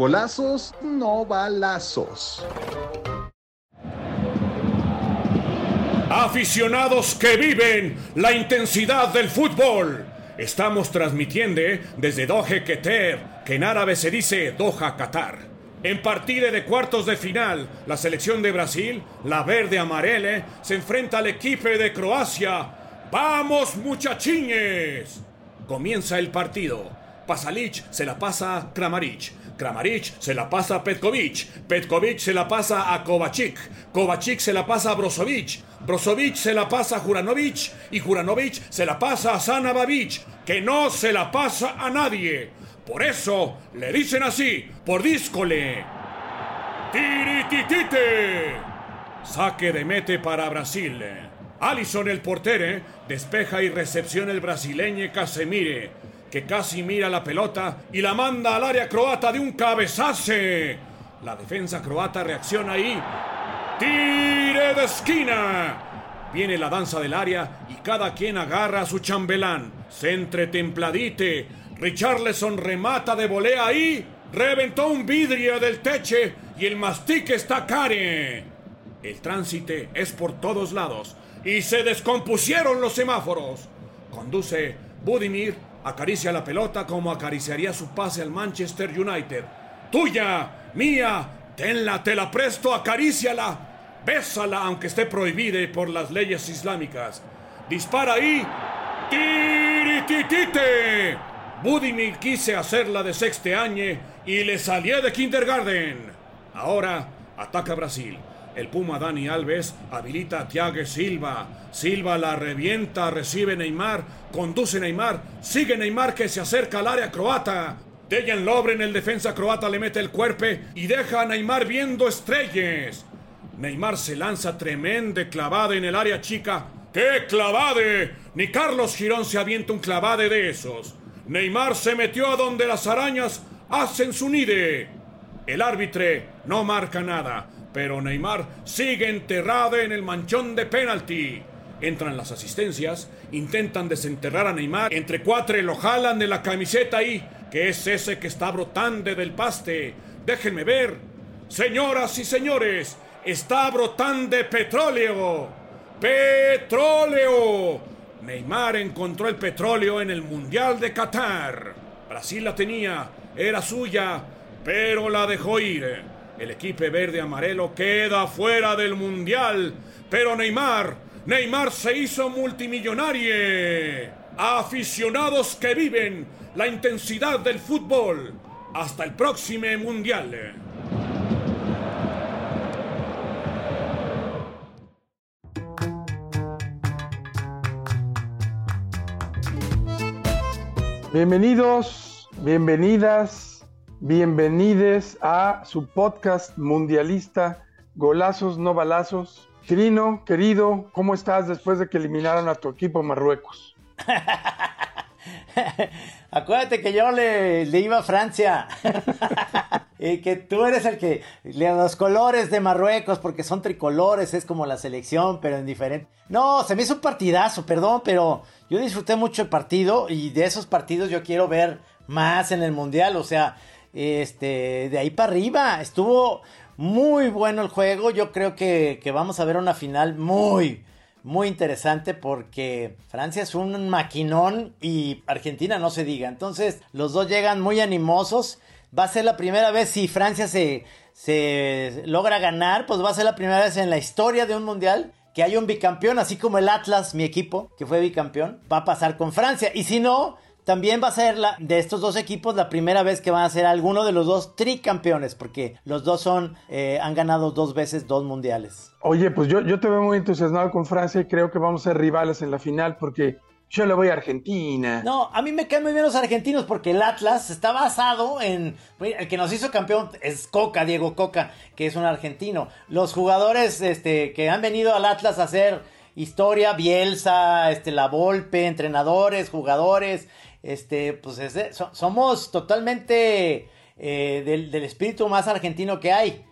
Golazos, no balazos. Aficionados que viven la intensidad del fútbol. Estamos transmitiendo desde Doha, Qatar, que en árabe se dice Doha, Qatar. En partido de cuartos de final, la selección de Brasil, la verde amarela, se enfrenta al equipo de Croacia. ¡Vamos, muchachines! Comienza el partido. Pasalic se la pasa a Kramaric. Kramaric se la pasa a Petkovic. Petkovic se la pasa a Kovacic. Kovacic se la pasa a Brozovic. Brozovic se la pasa a Juranovic. Y Juranovic se la pasa a Sanabavic. Que no se la pasa a nadie. Por eso le dicen así, por díscole. ¡Tirititite! Saque de mete para Brasil. Alison el portere despeja y recepciona el brasileño Casemire, que casi mira la pelota y la manda al área croata de un cabezace. La defensa croata reacciona ahí. ¡Tire de esquina! Viene la danza del área y cada quien agarra a su chambelán. Centre templadite. Richarlison remata de volea ahí. Reventó un vidrio del teche y el mastique está care. El tránsite es por todos lados y se descompusieron los semáforos. Conduce Budimir, acaricia la pelota como acariciaría su pase al Manchester United. Tuya, mía, tenla, te la presto, acaríciala, bésala aunque esté prohibida por las leyes islámicas. Dispara ahí. ¡Tirititite! Budimir quise hacerla de sexte año y le salió de kindergarten. Ahora ataca Brasil. El Puma Dani Alves habilita a Thiago Silva. Silva la revienta, recibe Neymar, conduce Neymar, sigue Neymar que se acerca al área croata. Dejan Lobren, el defensa croata, le mete el cuerpo y deja a Neymar viendo estrellas. Neymar se lanza tremenda clavada en el área chica. ¡Qué clavade! Ni Carlos Girón se avienta un clavade de esos. Neymar se metió a donde las arañas hacen su nide. El árbitro no marca nada, pero Neymar sigue enterrado en el manchón de penalti. Entran las asistencias, intentan desenterrar a Neymar, entre cuatro lo jalan de la camiseta ahí, que es ese que está brotando del paste. Déjenme ver. Señoras y señores, está brotando petróleo. ¡Petróleo! Neymar encontró el petróleo en el Mundial de Qatar. Brasil la tenía, era suya, pero la dejó ir. El equipo verde amarelo queda fuera del Mundial, pero Neymar, Neymar se hizo multimillonario. Aficionados que viven la intensidad del fútbol. Hasta el próximo Mundial. Bienvenidos, bienvenidas, bienvenides a su podcast mundialista Golazos no balazos. Trino, querido, ¿cómo estás después de que eliminaron a tu equipo Marruecos? Acuérdate que yo le, le iba a Francia. y que tú eres el que. Los colores de Marruecos, porque son tricolores, es como la selección, pero en diferente. No, se me hizo un partidazo, perdón, pero yo disfruté mucho el partido y de esos partidos yo quiero ver más en el mundial. O sea, este, de ahí para arriba. Estuvo muy bueno el juego. Yo creo que, vamos a ver una final muy, muy interesante porque Francia es un maquinón y Argentina no se diga. Entonces, los dos llegan muy animosos. Va a ser la primera vez si Francia se, se logra ganar, pues va a ser la primera vez en la historia de un mundial que hay un bicampeón, así como el Atlas, mi equipo, que fue bicampeón, va a pasar con Francia. Y si no, también va a ser la, de estos dos equipos la primera vez que van a ser alguno de los dos tricampeones, porque los dos son, eh, han ganado dos veces dos mundiales. Oye, pues yo, yo te veo muy entusiasmado con Francia y creo que vamos a ser rivales en la final porque yo le voy a Argentina. No, a mí me caen muy bien los argentinos porque el Atlas está basado en. El que nos hizo campeón es Coca, Diego Coca, que es un argentino. Los jugadores este, que han venido al Atlas a hacer historia, Bielsa, este, La Volpe, entrenadores, jugadores, este, pues somos totalmente eh, del, del espíritu más argentino que hay.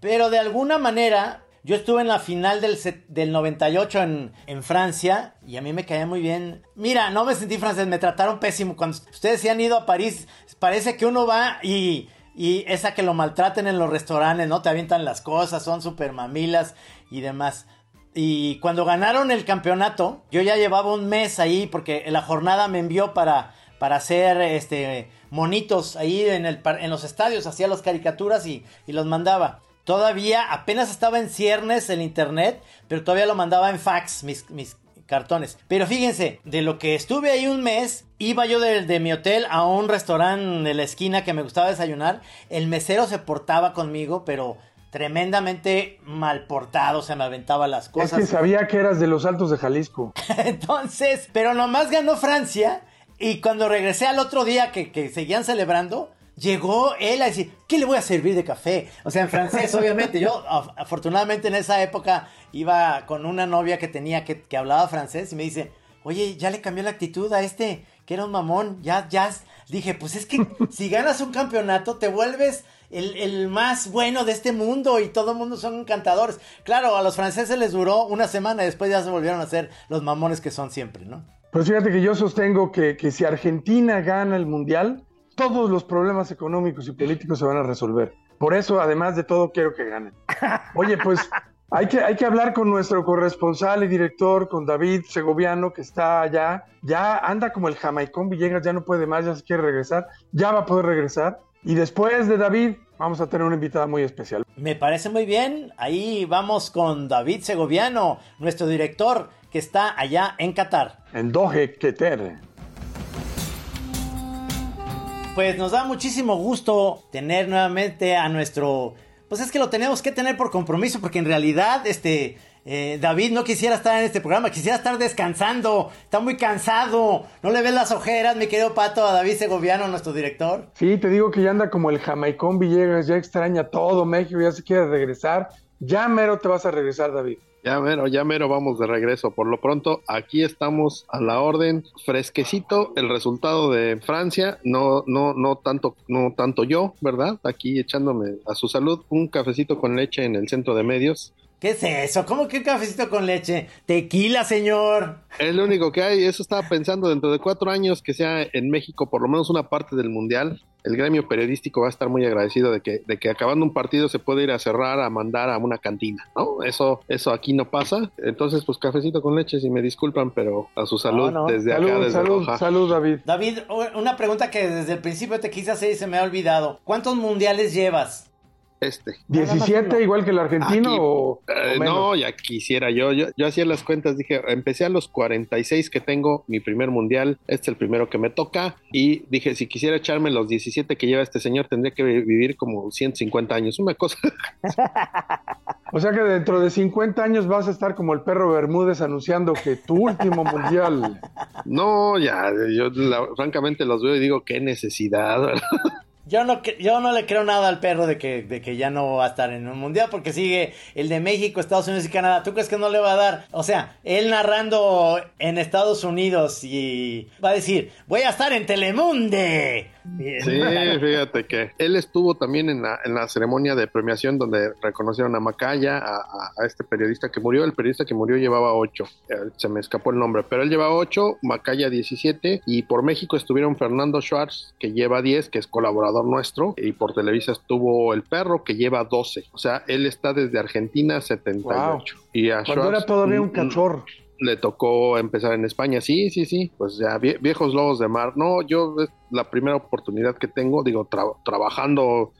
Pero de alguna manera, yo estuve en la final del, del 98 en, en, Francia y a mí me caía muy bien. Mira, no me sentí francés, me trataron pésimo. Cuando ustedes se han ido a París, parece que uno va y, y esa que lo maltraten en los restaurantes, ¿no? Te avientan las cosas, son súper mamilas y demás. Y cuando ganaron el campeonato, yo ya llevaba un mes ahí porque la jornada me envió para, para hacer este, monitos ahí en, el, en los estadios, hacía las caricaturas y, los mandaba. Todavía apenas estaba en ciernes el internet, pero todavía lo mandaba en fax mis, mis cartones. Pero fíjense, de lo que estuve ahí un mes, iba yo de, de, mi hotel a un restaurante de la esquina que me gustaba desayunar. El mesero se portaba conmigo, pero tremendamente mal portado, se me aventaba las cosas. Es que sabía que eras de los altos de Jalisco. Entonces, pero nomás ganó Francia. Y cuando regresé al otro día que, que seguían celebrando, llegó él a decir, ¿qué le voy a servir de café? O sea, en francés, obviamente. Yo, afortunadamente, en esa época iba con una novia que tenía que, que, hablaba francés y me dice, oye, ya le cambió la actitud a este, que era un mamón, ya, ya. Dije, pues es que si ganas un campeonato, te vuelves el, el más bueno de este mundo y todo el mundo son encantadores. Claro, a los franceses les duró una semana y después ya se volvieron a ser los mamones que son siempre, ¿no? Pues fíjate que yo sostengo que, que si Argentina gana el Mundial, todos los problemas económicos y políticos se van a resolver. Por eso, además de todo, quiero que ganen. Oye, pues hay que, hay que hablar con nuestro corresponsal y director, con David Segoviano, que está allá. Ya anda como el Jamaicón Villegas, ya no puede más, ya se quiere regresar. Ya va a poder regresar. Y después de David, vamos a tener una invitada muy especial. Me parece muy bien. Ahí vamos con David Segoviano, nuestro director, que está allá en Qatar. En Dohe, Qatar pues nos da muchísimo gusto tener nuevamente a nuestro... Pues es que lo tenemos que tener por compromiso, porque en realidad, este, eh, David no quisiera estar en este programa, quisiera estar descansando, está muy cansado, no le ves las ojeras, mi querido Pato, a David Segoviano, nuestro director. Sí, te digo que ya anda como el Jamaicón Villegas, ya extraña todo México, ya se quiere regresar, ya mero te vas a regresar, David. Ya mero, ya mero vamos de regreso. Por lo pronto, aquí estamos a la orden, fresquecito el resultado de Francia, no, no, no tanto, no tanto yo, ¿verdad? Aquí echándome a su salud un cafecito con leche en el centro de medios. ¿Qué es eso? ¿Cómo que un cafecito con leche? Tequila, señor. Es lo único que hay. Eso estaba pensando dentro de cuatro años que sea en México por lo menos una parte del mundial. El gremio periodístico va a estar muy agradecido de que, de que acabando un partido se puede ir a cerrar, a mandar a una cantina, ¿no? Eso, eso aquí no pasa. Entonces, pues cafecito con leche, si me disculpan, pero a su salud no, no. desde salud, acá, desde salud, Roja. salud, David. David, una pregunta que desde el principio te quise hacer y se me ha olvidado. ¿Cuántos mundiales llevas? Este. ¿17 igual que el argentino Aquí, o, eh, o no, ya quisiera yo. yo. Yo hacía las cuentas, dije, empecé a los 46 que tengo, mi primer mundial, este es el primero que me toca, y dije, si quisiera echarme los 17 que lleva este señor, tendría que vivir como 150 años, una cosa. O sea que dentro de 50 años vas a estar como el perro Bermúdez anunciando que tu último mundial. No, ya, yo la- francamente los veo y digo, qué necesidad. Yo no, yo no le creo nada al perro de que, de que ya no va a estar en un mundial porque sigue el de México, Estados Unidos y Canadá. ¿Tú crees que no le va a dar? O sea, él narrando en Estados Unidos y va a decir, voy a estar en Telemunde. Sí, fíjate que él estuvo también en la, en la ceremonia de premiación donde reconocieron a Macaya, a, a- a este periodista que murió. El periodista que murió llevaba ocho, eh, se me escapó el nombre, pero él llevaba ocho, Macaya 17, y por México estuvieron Fernando Schwartz, que lleva 10, que es colaborador nuestro, y por Televisa estuvo El Perro, que lleva 12. O sea, él está desde Argentina 78. Y a Cuando Schwartz, era todavía un mm, cachorro. Le tocó empezar en España. Sí, sí, sí. Pues ya vie- viejos lobos de mar. No, yo es la primera oportunidad que tengo, digo, tra- trabajando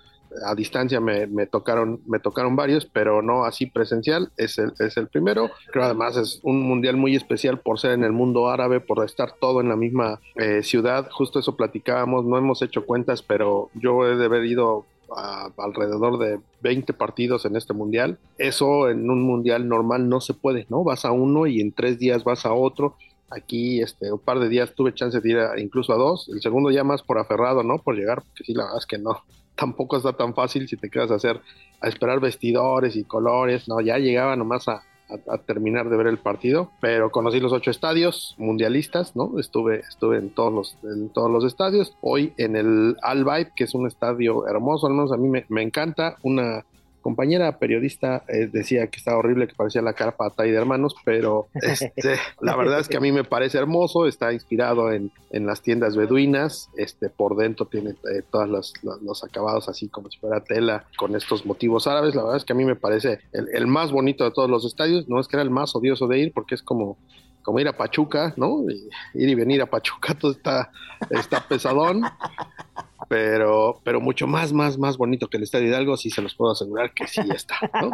a distancia me, me, tocaron, me tocaron varios, pero no así presencial, es el, es el primero. Creo además es un mundial muy especial por ser en el mundo árabe, por estar todo en la misma eh, ciudad. Justo eso platicábamos, no hemos hecho cuentas, pero yo he de haber ido a, alrededor de 20 partidos en este mundial. Eso en un mundial normal no se puede, ¿no? Vas a uno y en tres días vas a otro. Aquí, este, un par de días tuve chance de ir incluso a dos. El segundo ya más por aferrado, ¿no? Por llegar, porque sí, la verdad es que no. Tampoco está tan fácil si te quedas a hacer, a esperar vestidores y colores. No, ya llegaba nomás a, a, terminar de ver el partido, pero conocí los ocho estadios mundialistas, ¿no? Estuve, estuve en todos los, en todos los estadios. Hoy en el Al que es un estadio hermoso, al menos a mí me, me encanta, una compañera periodista eh, decía que estaba horrible, que parecía la carpa de hermanos, pero este, la verdad es que a mí me parece hermoso, está inspirado en, en las tiendas beduinas, este, por dentro tiene eh, todos los, los, acabados así como si fuera tela con estos motivos árabes, la verdad es que a mí me parece el, el más bonito de todos los estadios, no es que era el más odioso de ir porque es como como ir a Pachuca, ¿no? ir y venir a Pachuca todo está, está pesadón pero, pero mucho más, más, más bonito que el Estadio Hidalgo, sí se los puedo asegurar que sí está, ¿no?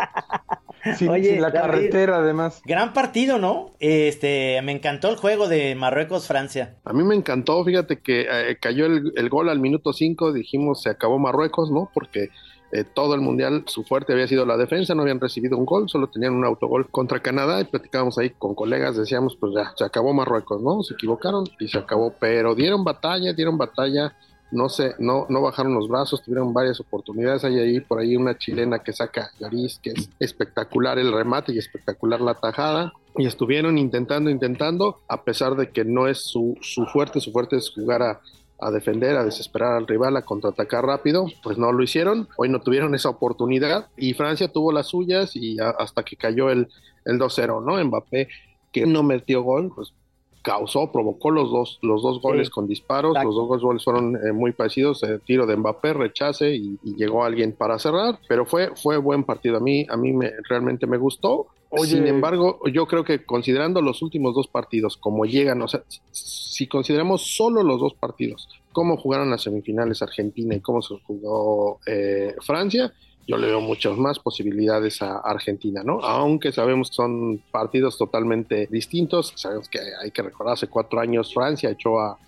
Oye, la carretera además. Gran partido, ¿no? Este, me encantó el juego de Marruecos-Francia. A mí me encantó, fíjate que eh, cayó el, gol al minuto 5, dijimos se acabó Marruecos, ¿no? Porque eh, todo el mundial su fuerte había sido la defensa, no habían recibido un gol, solo tenían un autogol contra Canadá y platicábamos ahí con colegas, decíamos, pues ya, se acabó Marruecos, ¿no? Se equivocaron y se acabó, pero dieron batalla, dieron batalla no sé, no, no bajaron los brazos, tuvieron varias oportunidades. Hay ahí por ahí una chilena que saca Lloris, que es espectacular el remate y espectacular la tajada. Y estuvieron intentando, intentando, a pesar de que no es su, su fuerte, su fuerte es jugar a, a defender, a desesperar al rival, a contraatacar rápido, pues no lo hicieron. Hoy no tuvieron esa oportunidad y Francia tuvo las suyas y hasta que cayó el, el 2-0, ¿no? Mbappé, que no metió gol, pues causó, provocó los dos, los dos goles con disparos, los dos goles fueron eh, muy parecidos, eh, tiro de Mbappé, rechace y, llegó alguien para cerrar, pero fue, fue buen partido, a mí, a mí me, realmente me gustó. Sin embargo, yo creo que considerando los últimos dos partidos, como llegan, o sea, si consideramos solo los dos partidos, cómo jugaron las semifinales Argentina y cómo se jugó eh, Francia, yo le veo muchas más posibilidades a Argentina, ¿no? Aunque sabemos que son partidos totalmente distintos, sabemos que hay que recordar, hace cuatro años Francia echó a,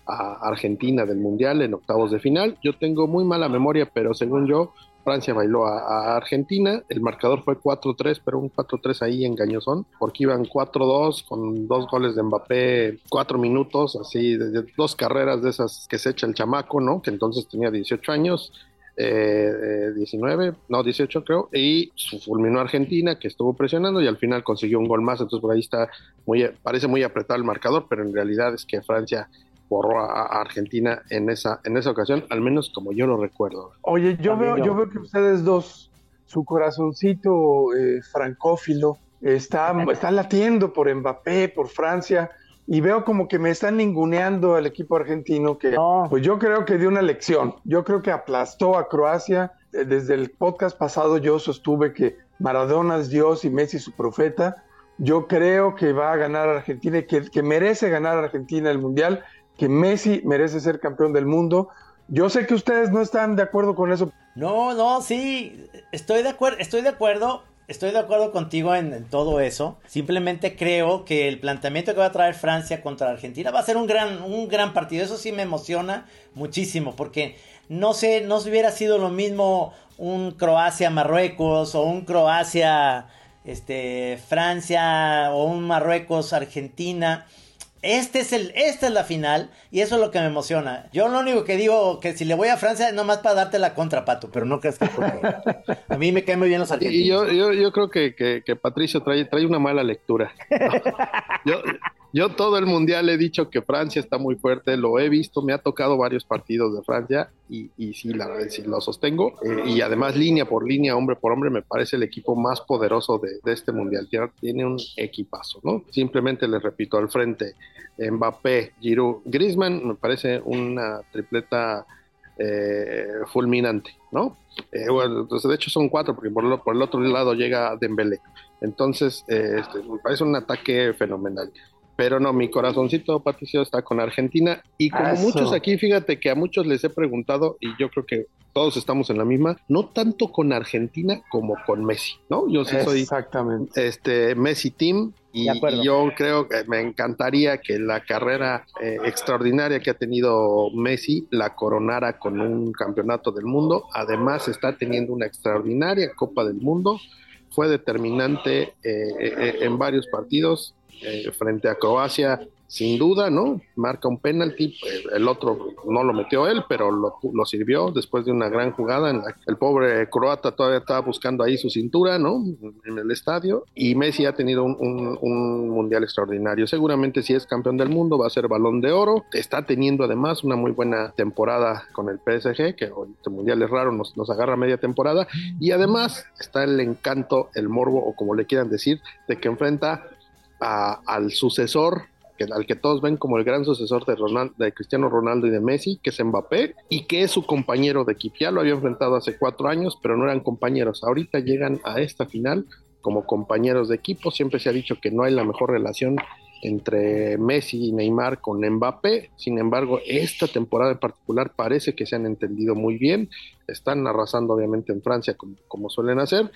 Argentina del Mundial en octavos de final. Yo tengo muy mala memoria, pero según yo, Francia bailó a, Argentina, el marcador fue 4-3, pero un 4-3 ahí engañosón, porque iban 4-2 con dos goles de Mbappé, cuatro minutos, así, de, dos carreras de esas que se echa el chamaco, ¿no? Que entonces tenía 18 años, eh, 19, no 18 creo, y fulminó a Argentina, que estuvo presionando y al final consiguió un gol más, entonces por ahí está, muy, parece muy apretado el marcador, pero en realidad es que Francia borró a, Argentina en esa, en esa ocasión, al menos como yo lo recuerdo. Oye, yo veo, yo veo que ustedes dos, su corazoncito eh, francófilo, está, está latiendo por Mbappé, por Francia y veo como que me están ninguneando al equipo argentino que pues yo creo que dio una lección. Yo creo que aplastó a Croacia. Eh, desde el podcast pasado yo sostuve que Maradona es Dios y Messi su profeta. Yo creo que va a ganar Argentina y que, que merece ganar Argentina el Mundial, que Messi merece ser campeón del mundo. Yo sé que ustedes no están de acuerdo con eso. No, no, sí, estoy de acuerdo, estoy de acuerdo, Estoy de acuerdo contigo en, todo eso. Simplemente creo que el planteamiento que va a traer Francia contra Argentina va a ser un gran, un gran partido. Eso sí me emociona muchísimo porque no sé, no hubiera sido lo mismo un Croacia-Marruecos o un Croacia este, Francia o un Marruecos-Argentina. Este es el, esta es la final y eso es lo que me emociona. Yo lo único que digo que si le voy a Francia es nomás para darte la contra, Pato, pero no creas que a mí me caen muy bien los argentinos. Y yo, yo, yo creo que, que, Patricio trae, trae una mala lectura. yo, yo todo el mundial he dicho que Francia está muy fuerte, lo he visto, me ha tocado varios partidos de Francia y, y sí, la lo sostengo. Eh, y además, línea por línea, hombre por hombre, me parece el equipo más poderoso de, de este mundial. Tiene un equipazo, ¿no? Simplemente les repito, al frente, Mbappé, Giroud, Griezmann, me parece una tripleta eh, fulminante, ¿no? Eh, bueno, entonces, de hecho son cuatro, porque por, por el otro lado llega Dembélé. Entonces, este, me parece un ataque fenomenal. Pero no, mi corazoncito, Patricio, está con Argentina. Y como Eso. muchos aquí, fíjate que a muchos les he preguntado, y yo creo que todos estamos en la misma, no tanto con Argentina como con Messi, ¿no? Yo sí soy Exactamente. este Messi Team y yo creo que me encantaría que la carrera eh, extraordinaria que ha tenido Messi la coronara con un campeonato del mundo. Además está teniendo una extraordinaria Copa del Mundo. Fue determinante eh, eh, en varios partidos eh, frente a Croacia. Sin duda, ¿no? Marca un penalti, eh, el otro no lo metió él, pero lo, sirvió después de una gran jugada. En la, el pobre croata todavía estaba buscando ahí su cintura, ¿no? En el estadio. Y Messi ha tenido un, un- un mundial extraordinario. Seguramente si es campeón del mundo va a ser balón de oro. Está teniendo además una muy buena temporada con el PSG, que este mundial es raro, nos, nos agarra media temporada. Y además está el encanto, el morbo, o como le quieran decir, de que enfrenta al sucesor al que todos ven como el gran sucesor de, Ronald, de Cristiano Ronaldo y de Messi, que es Mbappé, y que es su compañero de equipo. Ya lo había enfrentado hace cuatro años, pero no eran compañeros. Ahorita llegan a esta final como compañeros de equipo. Siempre se ha dicho que no hay la mejor relación entre Messi y Neymar con Mbappé. Sin embargo, esta temporada en particular parece que se han entendido muy bien. Están arrasando obviamente en Francia como, como suelen hacer,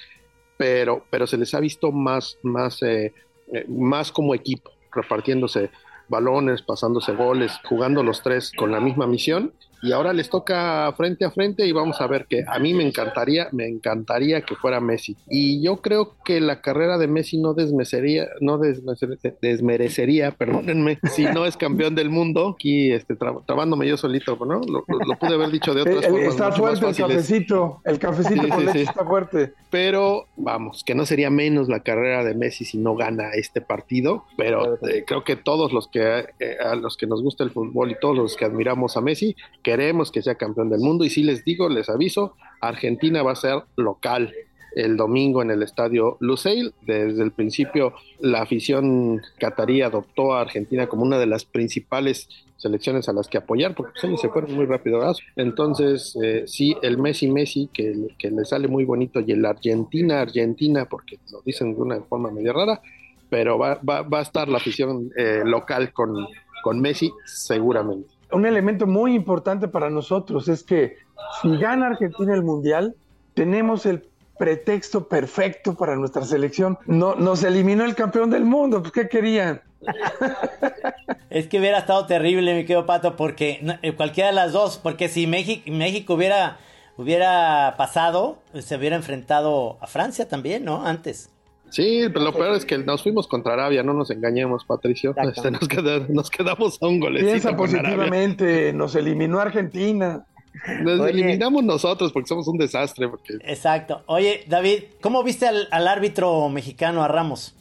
pero, pero se les ha visto más, más, eh, eh, más como equipo, repartiéndose balones, pasándose goles, jugando los tres con la misma misión. Y ahora les toca frente a frente y vamos a ver que a mí me encantaría, me encantaría que fuera Messi. Y yo creo que la carrera de Messi no desmerecería, no desmerecería, desmerecería perdónenme, si no es campeón del mundo. Aquí este, tra- trabándome yo solito, ¿no? Lo, lo- lo pude haber dicho de otras el- formas. está fuerte el cafecito. El cafecito Sí, con sí, leche sí. está fuerte. pero vamos, que no sería menos la carrera de Messi si no gana este partido, pero eh, creo que todos los que eh, a los que nos gusta el fútbol y todos los que admiramos a Messi queremos que sea campeón del mundo y si les digo, les aviso, Argentina va a ser local el domingo en el estadio Lusail. Desde el principio la afición catarí adoptó a Argentina como una de las principales selecciones a las que apoyar, porque pues, se fueron muy rápido. Entonces, eh, sí, el Messi Messi, que, que le sale muy bonito, y el Argentina Argentina, porque lo dicen de una forma medio rara, pero va, va, va a estar la afición eh, local con, con Messi seguramente. Un elemento muy importante para nosotros es que si gana Argentina el Mundial, tenemos el pretexto perfecto para nuestra selección. No, nos eliminó el campeón del mundo, pues ¿qué querían? Es que hubiera estado terrible, mi querido Pato, porque eh, cualquiera de las dos, porque si México, México hubiera, hubiera pasado, se hubiera enfrentado a Francia también, ¿no? Antes. Sí, pero lo peor es que nos fuimos contra Arabia, no nos engañemos, Patricio. Este, nos, queda- nos quedamos a un golecito. Piensa positivamente, nos eliminó Argentina. Nos Oye. eliminamos nosotros porque somos un desastre. Porque, Exacto. Oye, David, ¿cómo viste al, al árbitro mexicano, a Ramos?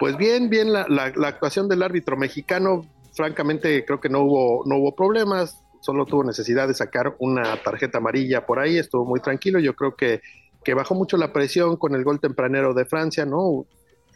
pues bien, bien, la, la- la actuación del árbitro mexicano, francamente, creo que no hubo, no hubo problemas. Solo tuvo necesidad de sacar una tarjeta amarilla por ahí, estuvo muy tranquilo. Yo creo que, que bajó mucho la presión con el gol tempranero de Francia, ¿no?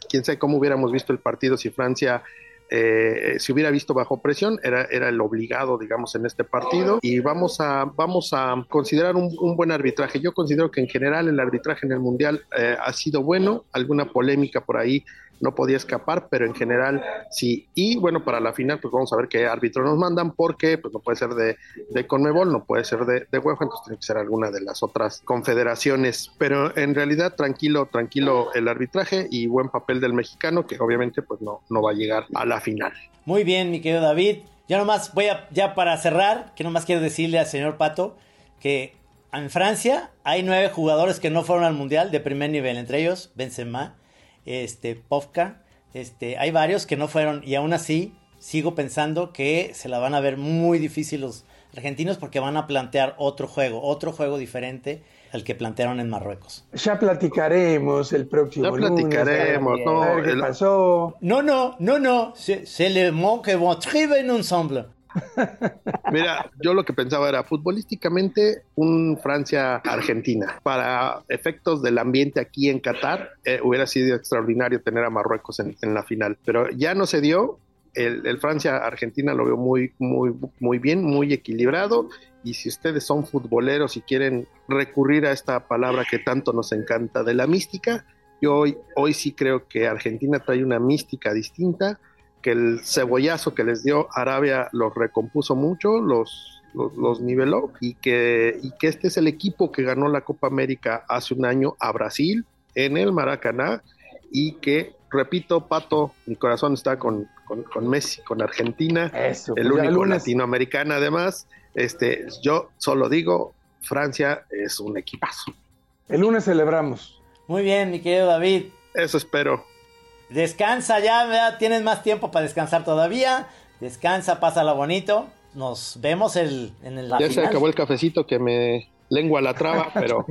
Quién sabe cómo hubiéramos visto el partido si Francia eh, se hubiera visto bajo presión, era, era el obligado, digamos, en este partido. Y vamos a, vamos a considerar un, un buen arbitraje. Yo considero que en general el arbitraje en el Mundial eh, ha sido bueno, alguna polémica por ahí no podía escapar, pero en general sí. Y bueno, para la final, pues vamos a ver qué árbitro nos mandan, porque pues no puede ser de, de Conmebol, no puede ser de, de UEFA, entonces tiene que ser alguna de las otras confederaciones. Pero en realidad, tranquilo, tranquilo el arbitraje y buen papel del mexicano, que obviamente pues no, no va a llegar a la final. Muy bien, mi querido David. Ya nomás voy a, ya para cerrar, que nomás quiero decirle al señor Pato que en Francia hay nueve jugadores que no fueron al Mundial de primer nivel, entre ellos Benzema, este, Povka, este, hay varios que no fueron y aún así sigo pensando que se la van a ver muy difícil los argentinos porque van a plantear otro juego, otro juego diferente al que plantearon en Marruecos. Ya platicaremos el próximo Ya lunes. platicaremos, no, a ver qué el- pasó. No, no, no, no, c'est le mot que vont ensemble. Mira, yo lo que pensaba era futbolísticamente un Francia-Argentina. Para efectos del ambiente aquí en Qatar, eh, hubiera sido extraordinario tener a Marruecos en, la final, pero ya no se dio. El, Francia-Argentina lo veo muy, muy, muy bien, muy equilibrado. Y si ustedes son futboleros y quieren recurrir a esta palabra que tanto nos encanta de la mística, yo hoy sí creo que Argentina trae una mística distinta que el cebollazo que les dio Arabia los recompuso mucho, los, los, niveló y que, y que este es el equipo que ganó la Copa América hace un año a Brasil en el Maracaná y que, repito, Pato, mi corazón está con, con, Messi, con Argentina, el pues único latinoamericano además. Este, yo solo digo, Francia es un equipazo. El lunes celebramos. Muy bien, mi querido David. Eso espero. Descansa ya, tienes más tiempo para descansar todavía. Descansa, pásala bonito. Nos vemos el, en el. Ya se acabó el cafecito que me lengua la traba, pero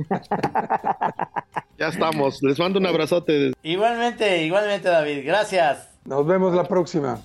ya estamos. Les mando un abrazote. Igualmente, igualmente, David. Gracias. Nos vemos la próxima.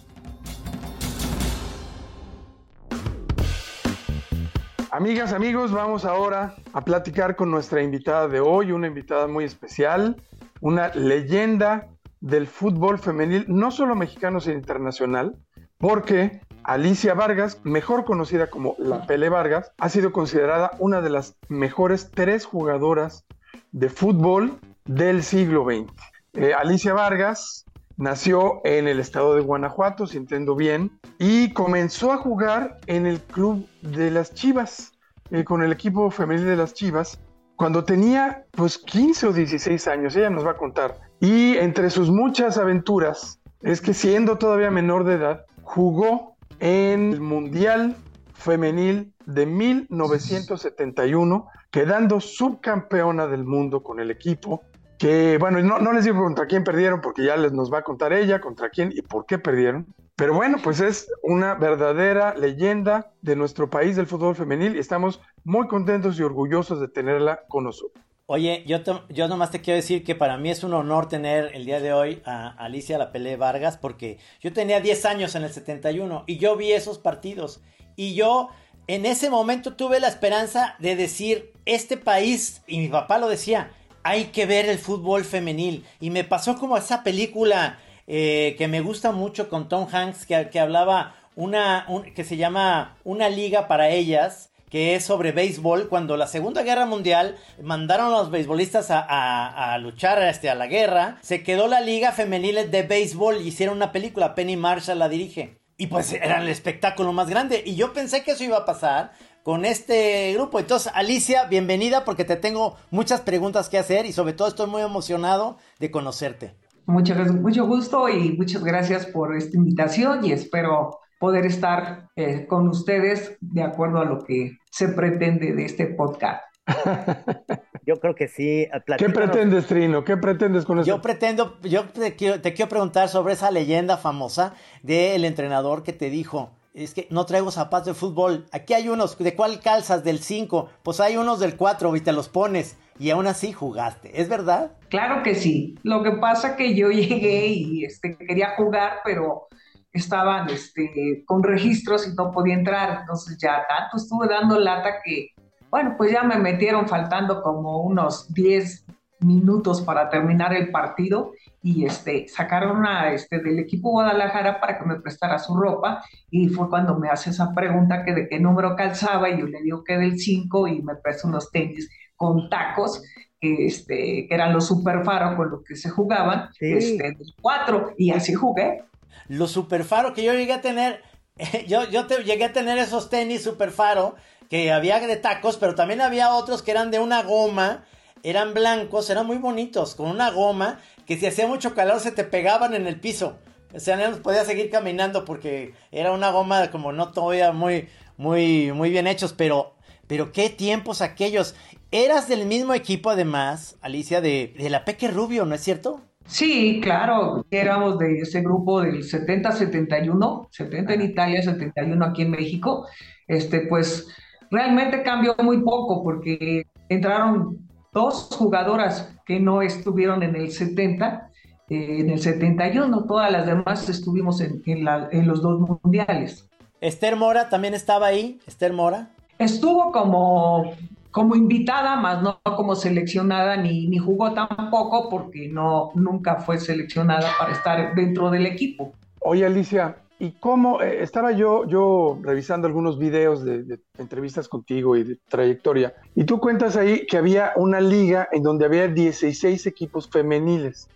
Amigas, amigos, vamos ahora a platicar con nuestra invitada de hoy, una invitada muy especial, una leyenda del fútbol femenil, no solo mexicano, sino internacional, porque Alicia Vargas, mejor conocida como La Pele Vargas, ha sido considerada una de las mejores tres jugadoras de fútbol del siglo XX. Eh, Alicia Vargas nació en el estado de Guanajuato, si entiendo bien, y comenzó a jugar en el club de las Chivas, eh, con el equipo femenil de las Chivas, cuando tenía pues 15 o 16 años, ella nos va a contar. Y entre sus muchas aventuras es que siendo todavía menor de edad, jugó en el Mundial Femenil de 1971, quedando subcampeona del mundo con el equipo. Que bueno, no, no les digo contra quién perdieron, porque ya les nos va a contar ella contra quién y por qué perdieron. Pero bueno, pues es una verdadera leyenda de nuestro país del fútbol femenil y estamos muy contentos y orgullosos de tenerla con nosotros. Oye, yo, yo nomás te quiero decir que para mí es un honor tener el día de hoy a Alicia La Pelé Vargas porque yo tenía 10 años en el 71 y yo vi esos partidos. Y yo en ese momento tuve la esperanza de decir, este país, y mi papá lo decía, hay que ver el fútbol femenil y me pasó como esa película eh, que me gusta mucho con Tom Hanks que, que hablaba una, que se llama Una liga para ellas que es sobre béisbol, cuando la Segunda Guerra Mundial mandaron a los beisbolistas a, luchar este, a la guerra, se quedó la Liga Femenil de Béisbol y hicieron una película, Penny Marshall la dirige. Y pues era el espectáculo más grande. Y yo pensé que eso iba a pasar con este grupo. Entonces, Alicia, bienvenida porque te tengo muchas preguntas que hacer y sobre todo estoy muy emocionado de conocerte. Mucho, mucho gusto y muchas gracias por esta invitación y espero poder estar eh, con ustedes de acuerdo a lo que se pretende de este podcast. Yo creo que sí. ¿Qué pretendes, Trino? ¿Qué pretendes con eso? Yo pretendo, yo te quiero, te quiero preguntar sobre esa leyenda famosa del entrenador que te dijo, es que no traigo zapatos de fútbol. Aquí hay unos, ¿de cuál calzas? Del 5. Pues hay unos del 4 y te los pones. Y aún así jugaste. ¿Es verdad? Claro que sí. Lo que pasa que yo llegué y este, quería jugar, pero estaban este, con registros y no podía entrar, entonces ya tanto estuve dando lata que, bueno, pues ya me metieron faltando como unos 10 minutos para terminar el partido y este, sacaron a, este, del equipo Guadalajara para que me prestara su ropa y fue cuando me hace esa pregunta que de qué número calzaba y yo le digo que del 5 y me prestó unos tenis con tacos que, este, que eran los super faro con los que se jugaban, este, del 4 y así jugué los super faro que yo llegué a tener, yo, yo llegué a tener esos tenis super faro que había de tacos, pero también había otros que eran de una goma, eran blancos, eran muy bonitos, con una goma que si hacía mucho calor se te pegaban en el piso. O sea, no podía seguir caminando porque era una goma como no todavía muy, muy, muy bien hechos, pero, pero qué tiempos aquellos. Eras del mismo equipo además, Alicia, de, de la Peque Rubio, ¿no es cierto? Sí, claro, éramos de ese grupo del 70-71, 70 en Italia, 71 aquí en México. Este, pues realmente cambió muy poco porque entraron dos jugadoras que no estuvieron en el 70, eh, en el 71, todas las demás estuvimos en, en los dos mundiales. Esther Mora también estaba ahí, Esther Mora. Estuvo como como invitada, más no como seleccionada, ni, ni jugó tampoco porque no, nunca fue seleccionada para estar dentro del equipo. Oye, Alicia, ¿y cómo? Eh, estaba yo, yo revisando algunos videos de, entrevistas contigo y de trayectoria, y tú cuentas ahí que había una liga en donde había 16 equipos femeniles.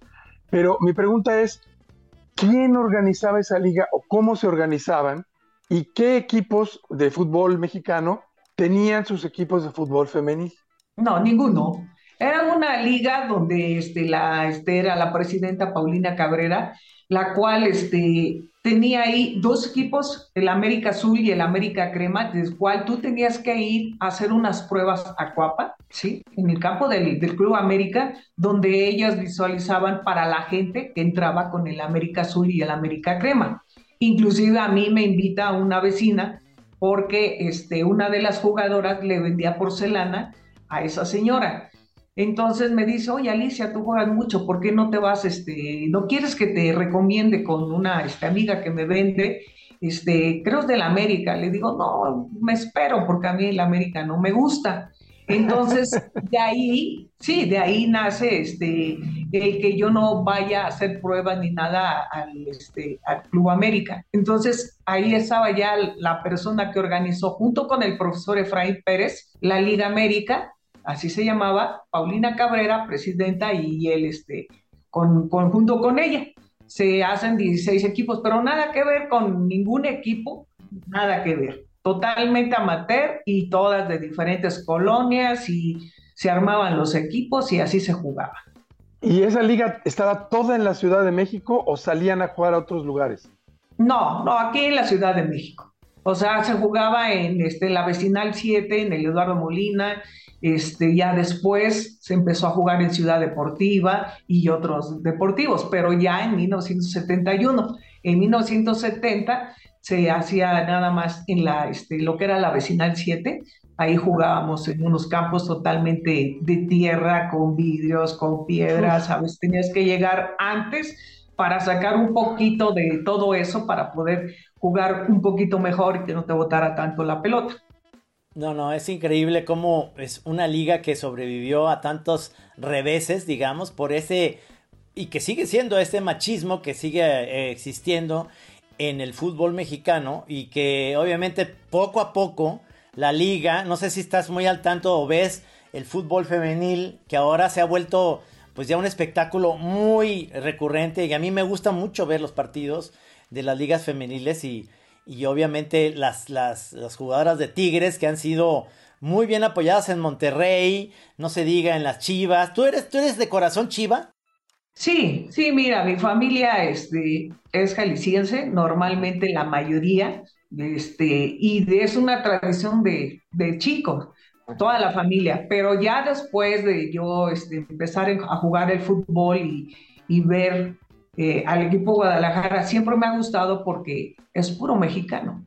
Pero mi pregunta es, quién organizaba esa liga o cómo se organizaban y qué equipos de fútbol mexicano tenían sus equipos de fútbol femenil. No, ninguno. Era una liga donde este, la, este, era la presidenta Paulina Cabrera, la cual este, tenía ahí dos equipos, el América Azul y el América Crema, del cual tú tenías que ir a hacer unas pruebas a Cuapa, ¿sí? En el campo del, del Club América, donde ellas visualizaban para la gente que entraba con el América Azul y el América Crema. Inclusive a mí me invita una vecina porque este, una de las jugadoras le vendía porcelana a esa señora. Entonces me dice, oye Alicia, tú juegas mucho, ¿por qué no te vas, este, no quieres que te recomiende con una este, amiga que me vende, este, creo es de la América? Le digo, no, me espero porque a mí la América no me gusta. Entonces, de ahí, sí, de ahí nace este, el que yo no vaya a hacer pruebas ni nada al, este, Club América. Entonces, ahí estaba ya la persona que organizó, junto con el profesor Efraín Pérez, la Liga América, así se llamaba, Paulina Cabrera, presidenta, y él, este, con, junto con ella. Se hacen 16 equipos, pero nada que ver con ningún equipo, nada que ver. Totalmente amateur y todas de diferentes colonias y se armaban los equipos y así se jugaba. ¿Y esa liga estaba toda en la Ciudad de México o salían a jugar a otros lugares? No, no, aquí en la Ciudad de México. O sea, se jugaba en este, la vecinal 7, en el Eduardo Molina, este, ya después se empezó a jugar en Ciudad Deportiva y otros deportivos, pero ya en 1971. En 1970 se hacía nada más en la, este, lo que era la vecinal 7. Ahí jugábamos en unos campos totalmente de tierra, con vidrios, con piedras, ¿sabes? Tenías que llegar antes para sacar un poquito de todo eso para poder jugar un poquito mejor y que no te botara tanto la pelota. No, no, es increíble cómo es una liga que sobrevivió a tantos reveses, digamos, por ese, y que sigue siendo este machismo que sigue eh, existiendo en el fútbol mexicano y que obviamente poco a poco la liga, no sé si estás muy al tanto o ves el fútbol femenil que ahora se ha vuelto pues ya un espectáculo muy recurrente y a mí me gusta mucho ver los partidos de las ligas femeniles y y obviamente las, las, jugadoras de Tigres que han sido muy bien apoyadas en Monterrey, no se diga en las Chivas. ¿Tú eres, tú eres de corazón Chiva? Sí, sí, mira, mi familia este, es jalisciense, normalmente la mayoría, este, y es una tradición de, de chicos, toda la familia, pero ya después de yo este, empezar a jugar el fútbol y, y ver eh, al equipo Guadalajara siempre me ha gustado porque es puro mexicano.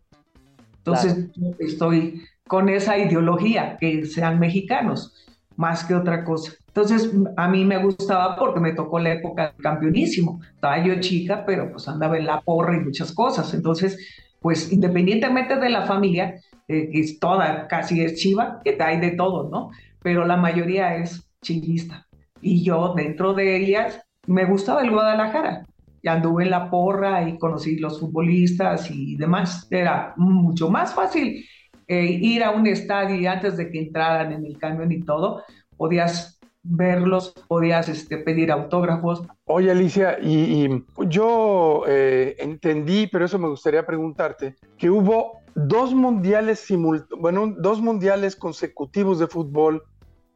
Entonces estoy con esa ideología, que sean mexicanos, más que otra cosa. Entonces a mí me gustaba porque me tocó la época del campeonísimo. Estaba yo chica, pero pues andaba en la porra y muchas cosas. Entonces, pues independientemente de la familia, eh, es toda, casi es chiva, que hay de todo, ¿no? Pero la mayoría es chivista. Y yo dentro de ellas me gustaba el Guadalajara. Y anduve en la porra y conocí los futbolistas y demás. Era mucho más fácil eh, ir a un estadio y antes de que entraran en el camión y todo, podías verlos, podías este, pedir autógrafos. Oye, Alicia, y, yo eh, entendí, pero eso me gustaría preguntarte, que hubo dos mundiales bueno, dos mundiales consecutivos de fútbol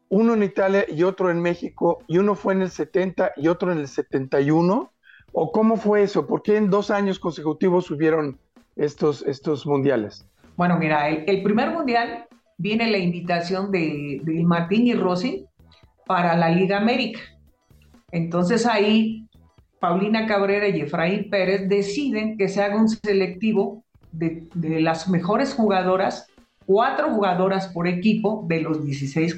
uno en Italia y otro en México, y uno fue en el 70 y otro en el 71? ¿O cómo fue eso? ¿Por qué en dos años consecutivos hubieron estos, estos mundiales? Bueno, mira, el, primer mundial viene la invitación de, de, Martín y Rossi para la Liga América. Entonces ahí Paulina Cabrera y Efraín Pérez deciden que se haga un selectivo de, las mejores jugadoras cuatro jugadoras por equipo de los 16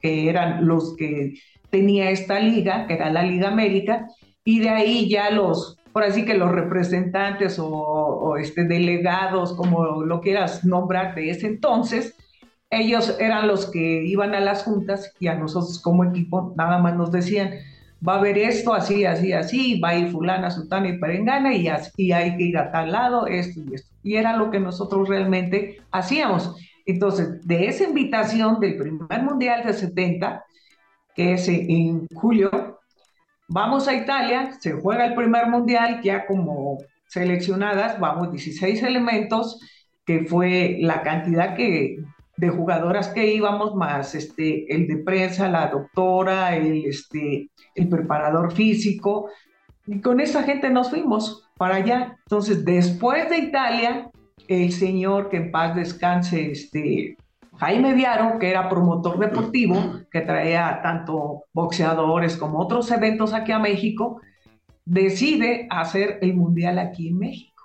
que, eran los que tenía esta liga, que era la Liga América, y de ahí ya los, por así que los representantes o, este, delegados, como lo quieras nombrar de ese entonces, ellos eran los que iban a las juntas y a nosotros como equipo nada más nos decían, va a haber esto, así, así, así, va a ir fulana, sultana y perengana y, así, hay que ir a tal lado, esto y esto. Y era lo que nosotros realmente hacíamos. Entonces, de esa invitación del primer mundial de 70, que es en julio, Vamos a Italia, se juega el primer mundial, ya como seleccionadas, vamos 16 elementos, que fue la cantidad que, de jugadoras que íbamos, más este, el de prensa, la doctora, el, este, el preparador físico, y con esa gente nos fuimos para allá. Entonces, después de Italia, el señor que en paz descanse, este, Jaime Viaro, que era promotor deportivo, que traía tanto boxeadores como otros eventos aquí a México, decide hacer el mundial aquí en México.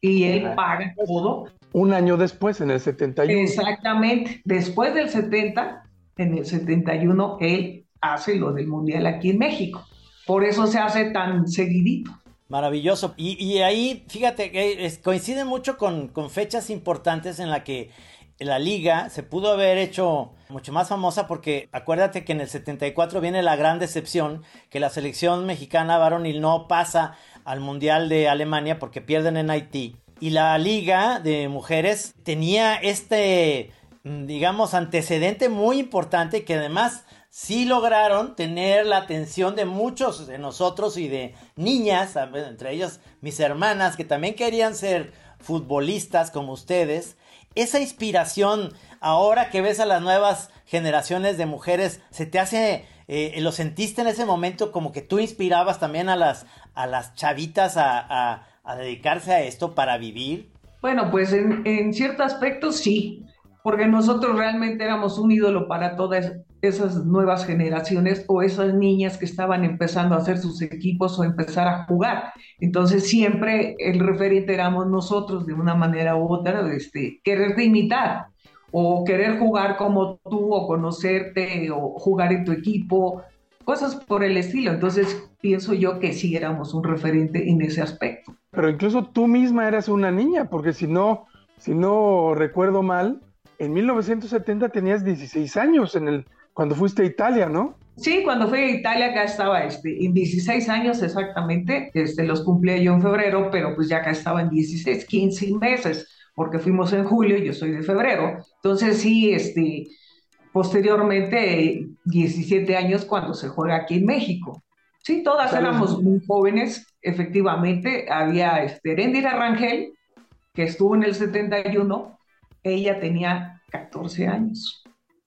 Y él paga todo. Un año después, en el 71. Exactamente. Después del 70, en el 71, él hace lo del mundial aquí en México. Por eso se hace tan seguidito. Maravilloso. Y, ahí, fíjate, que coincide mucho con, con fechas importantes en la que la liga se pudo haber hecho mucho más famosa porque acuérdate que en el 74 viene la gran decepción que la selección mexicana varonil no pasa al Mundial de Alemania porque pierden en Haití. Y la liga de mujeres tenía este, mm, digamos, antecedente muy importante que además sí lograron tener la atención de muchos de nosotros y de niñas, entre ellas mis hermanas que también querían ser futbolistas como ustedes esa inspiración, ahora que ves a las nuevas generaciones de mujeres, se te hace, eh, lo sentiste en ese momento como que tú inspirabas también a las, a las chavitas a, dedicarse a esto para vivir? Bueno, pues en, en cierto aspecto sí, porque nosotros realmente éramos un ídolo para todas esas nuevas generaciones o esas niñas que estaban empezando a hacer sus equipos o empezar a jugar. Entonces siempre el referente éramos nosotros de una manera u otra, este, quererte imitar o querer jugar como tú o conocerte o jugar en tu equipo, cosas por el estilo. Entonces pienso yo que sí éramos un referente en ese aspecto. Pero incluso tú misma eras una niña, porque si no, si no recuerdo mal, en 1970 tenías 16 años en el, cuando fuiste a Italia, ¿no? Sí, cuando fui a Italia acá estaba este, en 16 años exactamente, este, los cumplí yo en febrero, pero pues ya acá estaba en 16, 15 meses, porque fuimos en julio y yo soy de febrero. Entonces sí, este, posteriormente 17 años cuando se juega aquí en México. Sí, todas éramos muy jóvenes, efectivamente. Había este, Erendira Rangel, que estuvo en el 71, ella tenía 14 años.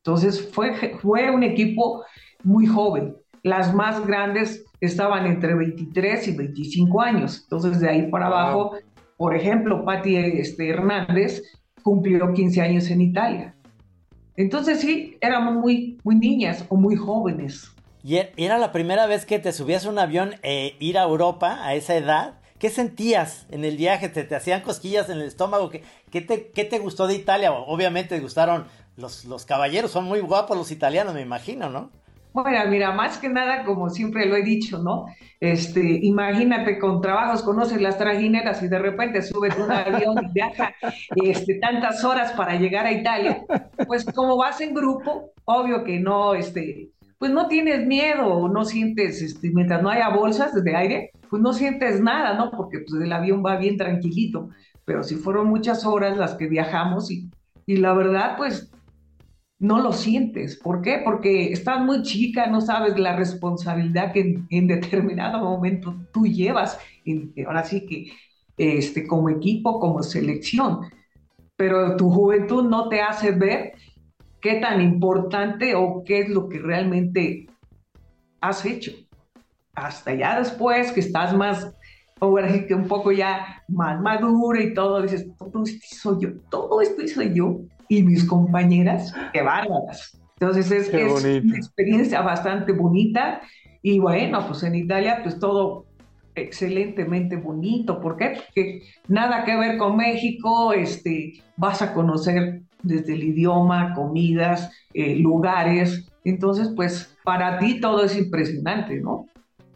Entonces fue, fue un equipo muy joven. Las más grandes estaban entre 23 y 25 años. Entonces de ahí para abajo, por ejemplo, Patti este, Hernández cumplió 15 años en Italia. Entonces sí, éramos muy, muy niñas o muy jóvenes. ¿Y e-, era la primera vez que te subías a un avión e ir a Europa a esa edad? ¿Qué sentías en el viaje? ¿Te, te hacían cosquillas en el estómago? ¿Qué, qué, te, ¿Qué, te, gustó de Italia? Obviamente te gustaron los, los caballeros, son muy guapos los italianos, me imagino, ¿no? Bueno, mira, más que nada, como siempre lo he dicho, ¿no? Este, imagínate con trabajos, conoces las trajineras y de repente subes un avión y viaja este, tantas horas para llegar a Italia. Pues como vas en grupo, obvio que no, este, pues no tienes miedo, no sientes, este, mientras no haya bolsas de aire, pues no sientes nada, ¿no? Porque pues el avión va bien tranquilito, pero si fueron muchas horas las que viajamos y, y la verdad, pues no lo sientes. ¿Por qué? Porque estás muy chica, no sabes la responsabilidad que en, determinado momento tú llevas, ahora sí que este, como equipo, como selección, pero tu juventud no te hace ver qué tan importante o qué es lo que realmente has hecho. Hasta ya después que estás más, ahora sí que un poco ya más madura y todo, dices, todo esto soy yo, todo esto soy yo y mis compañeras, qué bárbaras. Entonces es, es una experiencia bastante bonita y bueno, pues en Italia pues todo excelentemente bonito. ¿Por qué? Porque nada que ver con México, este, vas a conocer desde el idioma, comidas, eh, lugares. Entonces, pues para ti todo es impresionante, ¿no?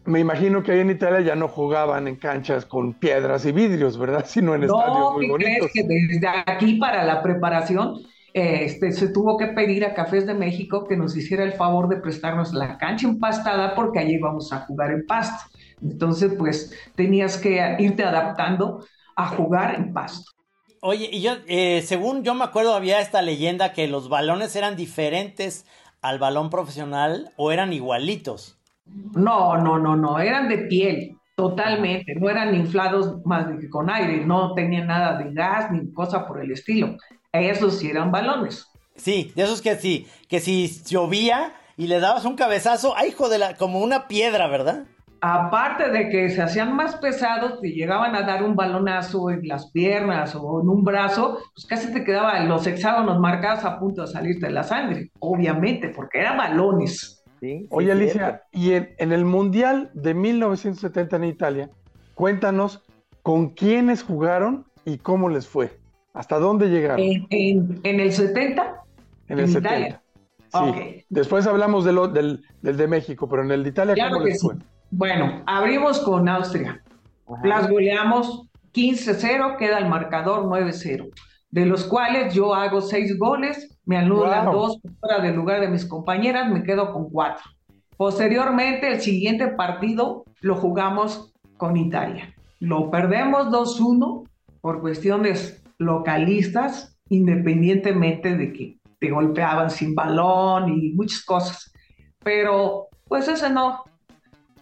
Me imagino que ahí en Italia ya no jugaban en canchas con piedras y vidrios, ¿verdad? Sino en estadios muy bonitos. Crees que desde aquí para la preparación este, se tuvo que pedir a Cafés de México que nos hiciera el favor de prestarnos la cancha empastada porque allí íbamos a jugar en pasto. Entonces, pues tenías que irte adaptando a jugar en pasto. Oye, y yo, eh, según yo me acuerdo, había esta leyenda que los balones eran diferentes al balón profesional o eran igualitos. No, no, no, no, eran de piel, totalmente, no eran inflados más que con aire, no tenían nada de gas ni cosa por el estilo. Esos sí eran balones. Sí, de esos que sí, que si llovía y le dabas un cabezazo, ay hijo de la, como una piedra, ¿verdad? Aparte de que se hacían más pesados, te llegaban a dar un balonazo en las piernas o en un brazo, pues casi te quedaban los hexágonos marcados a punto de salirte de la sangre, obviamente, porque eran balones. Oye, Alicia, y en, el Mundial de 1970 en Italia, cuéntanos con quiénes jugaron y cómo les fue. ¿Hasta dónde llegaron? ¿En, el 70? En el 70. Sí. Después hablamos del, de México, pero en el de Italia, ¿cómo les fue? Bueno, abrimos con Austria. Las goleamos 15-0, queda el marcador 9-0, de los cuales yo hago seis goles me anulan dos fuera del lugar de mis compañeras, me quedo con cuatro. Posteriormente, el siguiente partido lo jugamos con Italia. Lo perdemos 2-1 por cuestiones localistas, independientemente de que te golpeaban sin balón y muchas cosas. Pero pues ese no,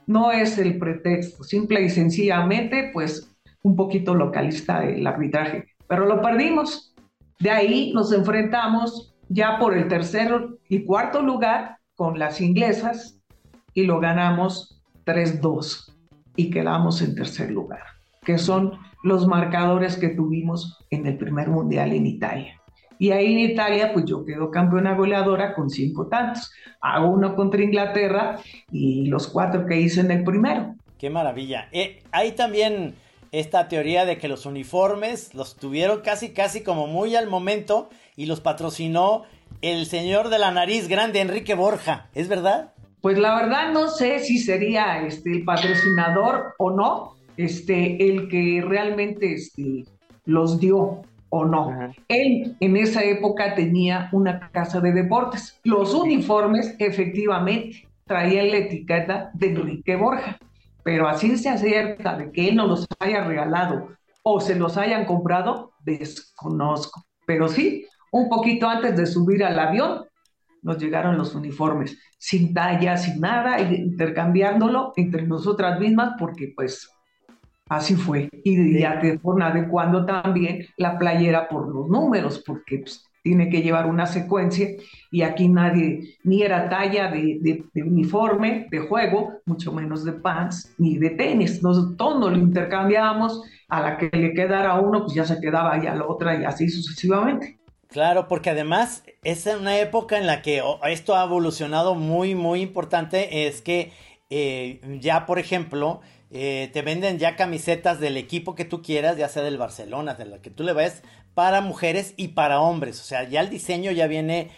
no es el pretexto. Simple y sencillamente, pues un poquito localista el arbitraje. Pero lo perdimos. De ahí nos enfrentamos ya por el tercer y cuarto lugar con las inglesas y lo ganamos 3-2 y quedamos en tercer lugar, que son los marcadores que tuvimos en el primer mundial en Italia. Y ahí en Italia, pues yo quedo campeona goleadora con cinco tantos. Hago uno contra Inglaterra y los cuatro que hice en el primero. Qué maravilla. Eh, hay también esta teoría de que los uniformes los tuvieron casi, casi como muy al momento y los patrocinó el señor de la nariz grande, Enrique Borja. ¿Es verdad? Pues la verdad no sé si sería este, el patrocinador o no, este, el que realmente este, los dio o no. Él en esa época tenía una casa de deportes. Los uniformes efectivamente traían la etiqueta de Enrique Borja, pero así se acierta de que él no los haya regalado o se los hayan comprado, desconozco. Pero sí, un poquito antes de subir al avión, nos llegaron los uniformes, sin talla, sin nada, intercambiándolo entre nosotras mismas, porque pues así fue. Y ya te fueron adecuando también la playera por los números, porque pues, tiene que llevar una secuencia y aquí nadie, ni era talla de, uniforme, de juego, mucho menos de pants, ni de tenis. Nosotros todos nos lo intercambiábamos, a la que le quedara uno, pues ya se quedaba ya la otra y así sucesivamente. Claro, porque además es una época en la que esto ha evolucionado muy, muy importante. Es que eh, ya, por ejemplo, eh, te venden ya camisetas del equipo que tú quieras, ya sea del Barcelona, de la que tú le vayas, para mujeres y para hombres. O sea, ya el diseño ya viene,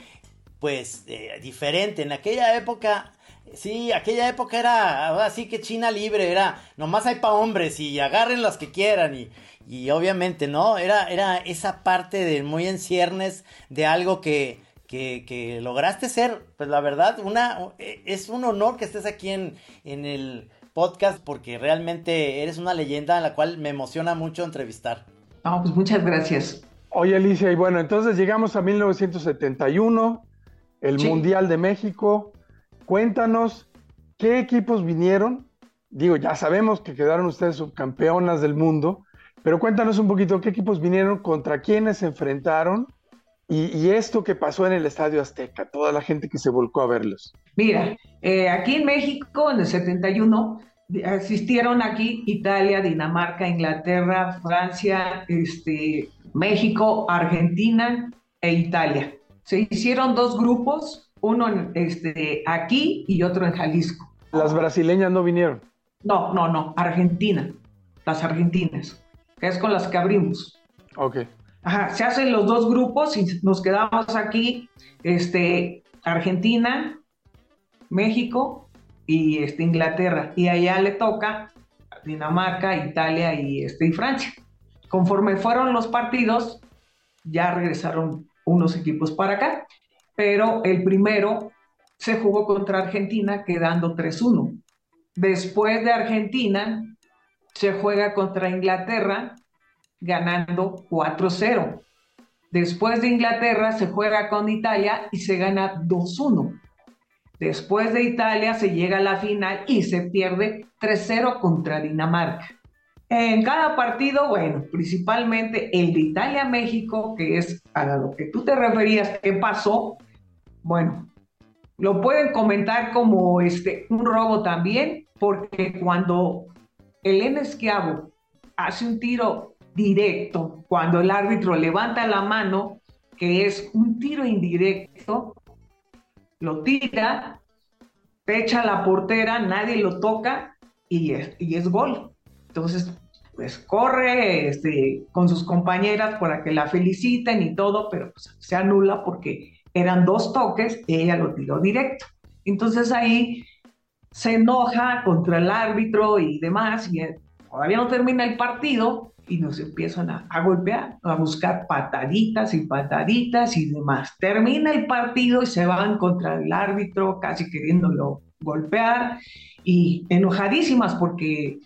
pues, eh, diferente. En aquella época Sí, aquella época era así que China libre, era nomás hay para hombres y agarren las que quieran y, y obviamente, ¿no? Era, era esa parte de muy en ciernes de algo que, que, que, lograste ser, pues la verdad, una, es un honor que estés aquí en, en el podcast porque realmente eres una leyenda a la cual me emociona mucho entrevistar. No, pues muchas gracias. Oye, Alicia, y bueno, entonces llegamos a 1971, el Mundial de México. Cuéntanos, ¿qué equipos vinieron? Digo, ya sabemos que quedaron ustedes subcampeonas del mundo, pero cuéntanos un poquito qué equipos vinieron, contra quiénes se enfrentaron y, esto que pasó en el Estadio Azteca, toda la gente que se volcó a verlos. Mira, eh, aquí en México, en el 71, asistieron aquí Italia, Dinamarca, Inglaterra, Francia, este, México, Argentina e Italia. Se hicieron dos grupos, uno en, este, aquí y otro en Jalisco. ¿Las brasileñas no vinieron? No, no, no, Argentina, las argentinas que es con las que abrimos. Ok. Ajá, se hacen los dos grupos y nos quedamos aquí, este, Argentina, México y este, Inglaterra. Y allá le toca Dinamarca, Italia y, este, y Francia. Conforme fueron los partidos, ya regresaron unos equipos para acá, pero el primero se jugó contra Argentina quedando 3-1. Después de Argentina, se juega contra Inglaterra ganando 4-0. Después de Inglaterra se juega con Italia y se gana 2-1. Después de Italia se llega a la final y se pierde 3-0 contra Dinamarca. En cada partido, bueno, principalmente el de Italia-México, que es a lo que tú te referías, ¿qué pasó? Bueno, lo pueden comentar como este, un robo también, porque cuando el Esquiavo hace un tiro directo, cuando el árbitro levanta la mano, que es un tiro indirecto, lo tira, echa la portera, nadie lo toca y es, y es gol. Entonces, pues corre este, con sus compañeras para que la feliciten y todo, pero pues, se anula porque eran dos toques ella lo tiró directo. Entonces ahí se enoja contra el árbitro y demás, y todavía no termina el partido y nos empiezan a, a, golpear, a buscar pataditas y pataditas y demás. Termina el partido y se van contra el árbitro, casi queriéndolo golpear y enojadísimas porque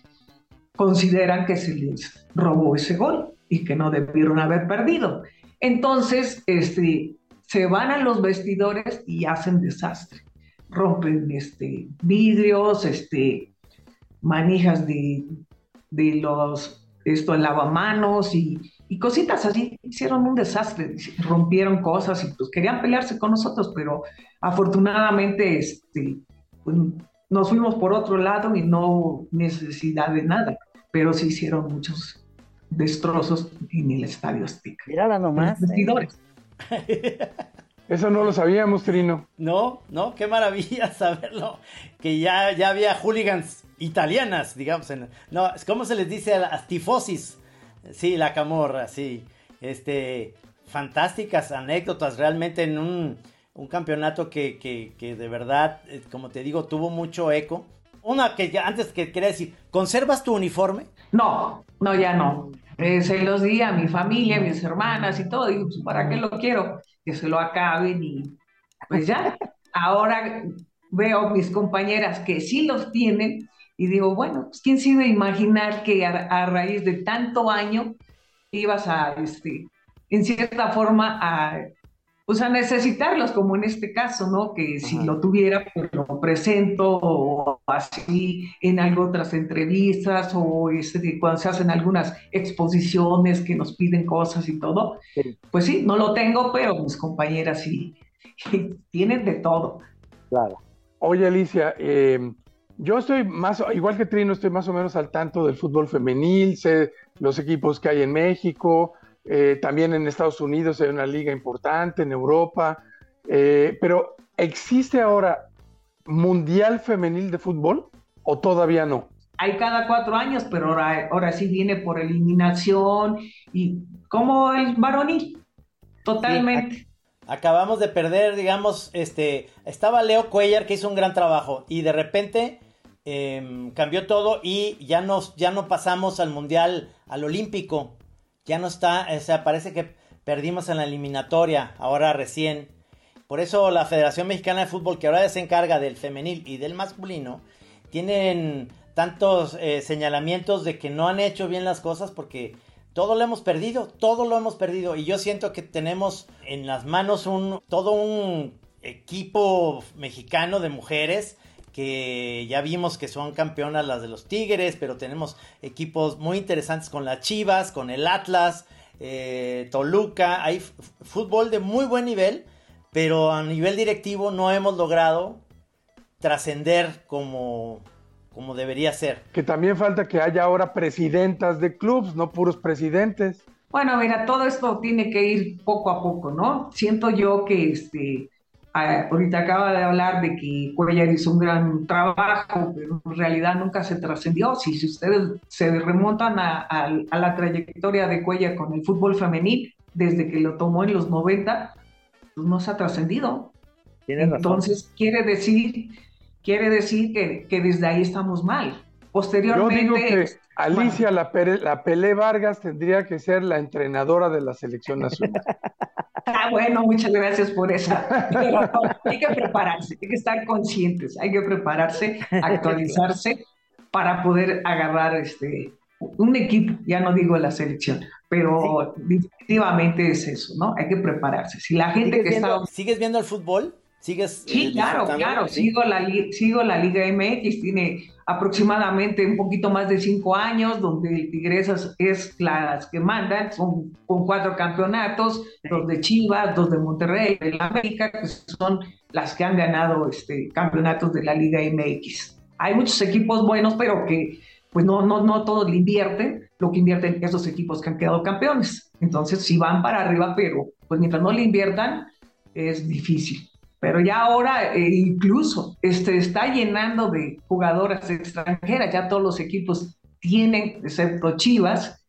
consideran que se les robó ese gol y que no debieron haber perdido. Entonces, este, se van a los vestidores y hacen desastre. Rompen este, vidrios, este, manijas de, de los esto, lavamanos y, y cositas así. Hicieron un desastre, rompieron cosas y pues querían pelearse con nosotros, pero afortunadamente este, pues, nos fuimos por otro lado y no necesidad de nada pero se hicieron muchos destrozos en el Estadio Azteca. Mírala nomás. ¿eh? Eso no lo sabíamos, Trino. No, no, qué maravilla saberlo. Que ya, ya había hooligans italianas, digamos. En, no, ¿cómo se les dice a las tifosis? Sí, la camorra, sí. Este, fantásticas anécdotas realmente en un, un campeonato que, que, que, de verdad, eh, como te digo, tuvo mucho eco. Una que ya antes que quería decir, ¿conservas tu uniforme? No, no, ya no. Eh, se los di a mi familia, mis hermanas y todo. Y pues, ¿para qué lo quiero? Que se lo acaben y pues ya. Ahora veo mis compañeras que sí los tienen y digo, bueno, pues quién se iba a imaginar que a, raíz de tanto año ibas a, este, en cierta forma, a pues a necesitarlos, como en este caso, ¿no? Que si lo tuviera, pues lo presento o así en algo otras entrevistas o este, cuando se hacen algunas exposiciones que nos piden cosas y todo. Pues sí, no lo tengo, pero mis compañeras sí, tienen de todo. Claro. Oye, Alicia, em, yo estoy más, igual que Trino, estoy más o menos al tanto del fútbol femenil, sé los equipos que hay en México, eh, también en Estados Unidos hay una liga importante, en Europa, eh, pero ¿existe ahora Mundial Femenil de Fútbol o todavía no? Hay cada cuatro años, pero ahora, ahora sí viene por eliminación y como el varonil, totalmente. acabamos de perder, digamos, este, estaba Leo Cuellar que hizo un gran trabajo y de repente em, cambió todo y ya, nos, ya no pasamos al Mundial, al Olímpico ya no está, o sea, parece que perdimos en la eliminatoria, ahora recién. Por eso la Federación Mexicana de Fútbol, que ahora se encarga del femenil y del masculino, tienen tantos eh, señalamientos de que no han hecho bien las cosas porque todo lo hemos perdido, todo lo hemos perdido. Y yo siento que tenemos en las manos un, todo un equipo mexicano de mujeres que ya vimos que son campeonas las de los Tigres, pero tenemos equipos muy interesantes con las Chivas, con el Atlas, eh, Toluca, hay fútbol de muy buen nivel, pero a nivel directivo no hemos logrado trascender como, como debería ser. Que también falta que haya ahora presidentas de clubes, no puros presidentes. Bueno, mira, todo esto tiene que ir poco a poco, ¿no? Siento yo que este ahorita acaba de hablar de que Cuellar hizo un gran trabajo, pero en realidad nunca se trascendió. Si, si ustedes se remontan a, la trayectoria de Cuellar con el fútbol femenil, desde que lo tomó en los 90, pues no se ha trascendido. Entonces, quiere decir, quiere decir que, que, desde ahí estamos mal. Posteriormente... Yo digo que Alicia la, la Pelé Vargas tendría que ser la entrenadora de la selección nacional. Ah, bueno, muchas gracias por esa. hay que prepararse, hay que estar conscientes, hay que prepararse, actualizarse para poder agarrar este un equipo, ya no digo la selección, pero definitivamente es eso, ¿no? Hay que prepararse. Si la gente que está... ¿Sigues viendo el fútbol? ¿Sigues? Sí, eh, claro, claro. Sí. Sigo la, sigo la Liga MX, tiene aproximadamente un poquito más de cinco años, donde el Tigresas es las que mandan, son con cuatro campeonatos, dos de Chivas, dos de Monterrey, de la América, que son las que han ganado este, campeonatos de la Liga MX. Hay muchos equipos buenos, pero que pues no, no, no todos le invierten lo que invierten esos equipos que han quedado campeones. Entonces, sí van para arriba, pero pues mientras no le inviertan, es difícil. Pero ya ahora eh, incluso este, está llenando de jugadoras extranjeras. Ya todos los equipos tienen, excepto Chivas,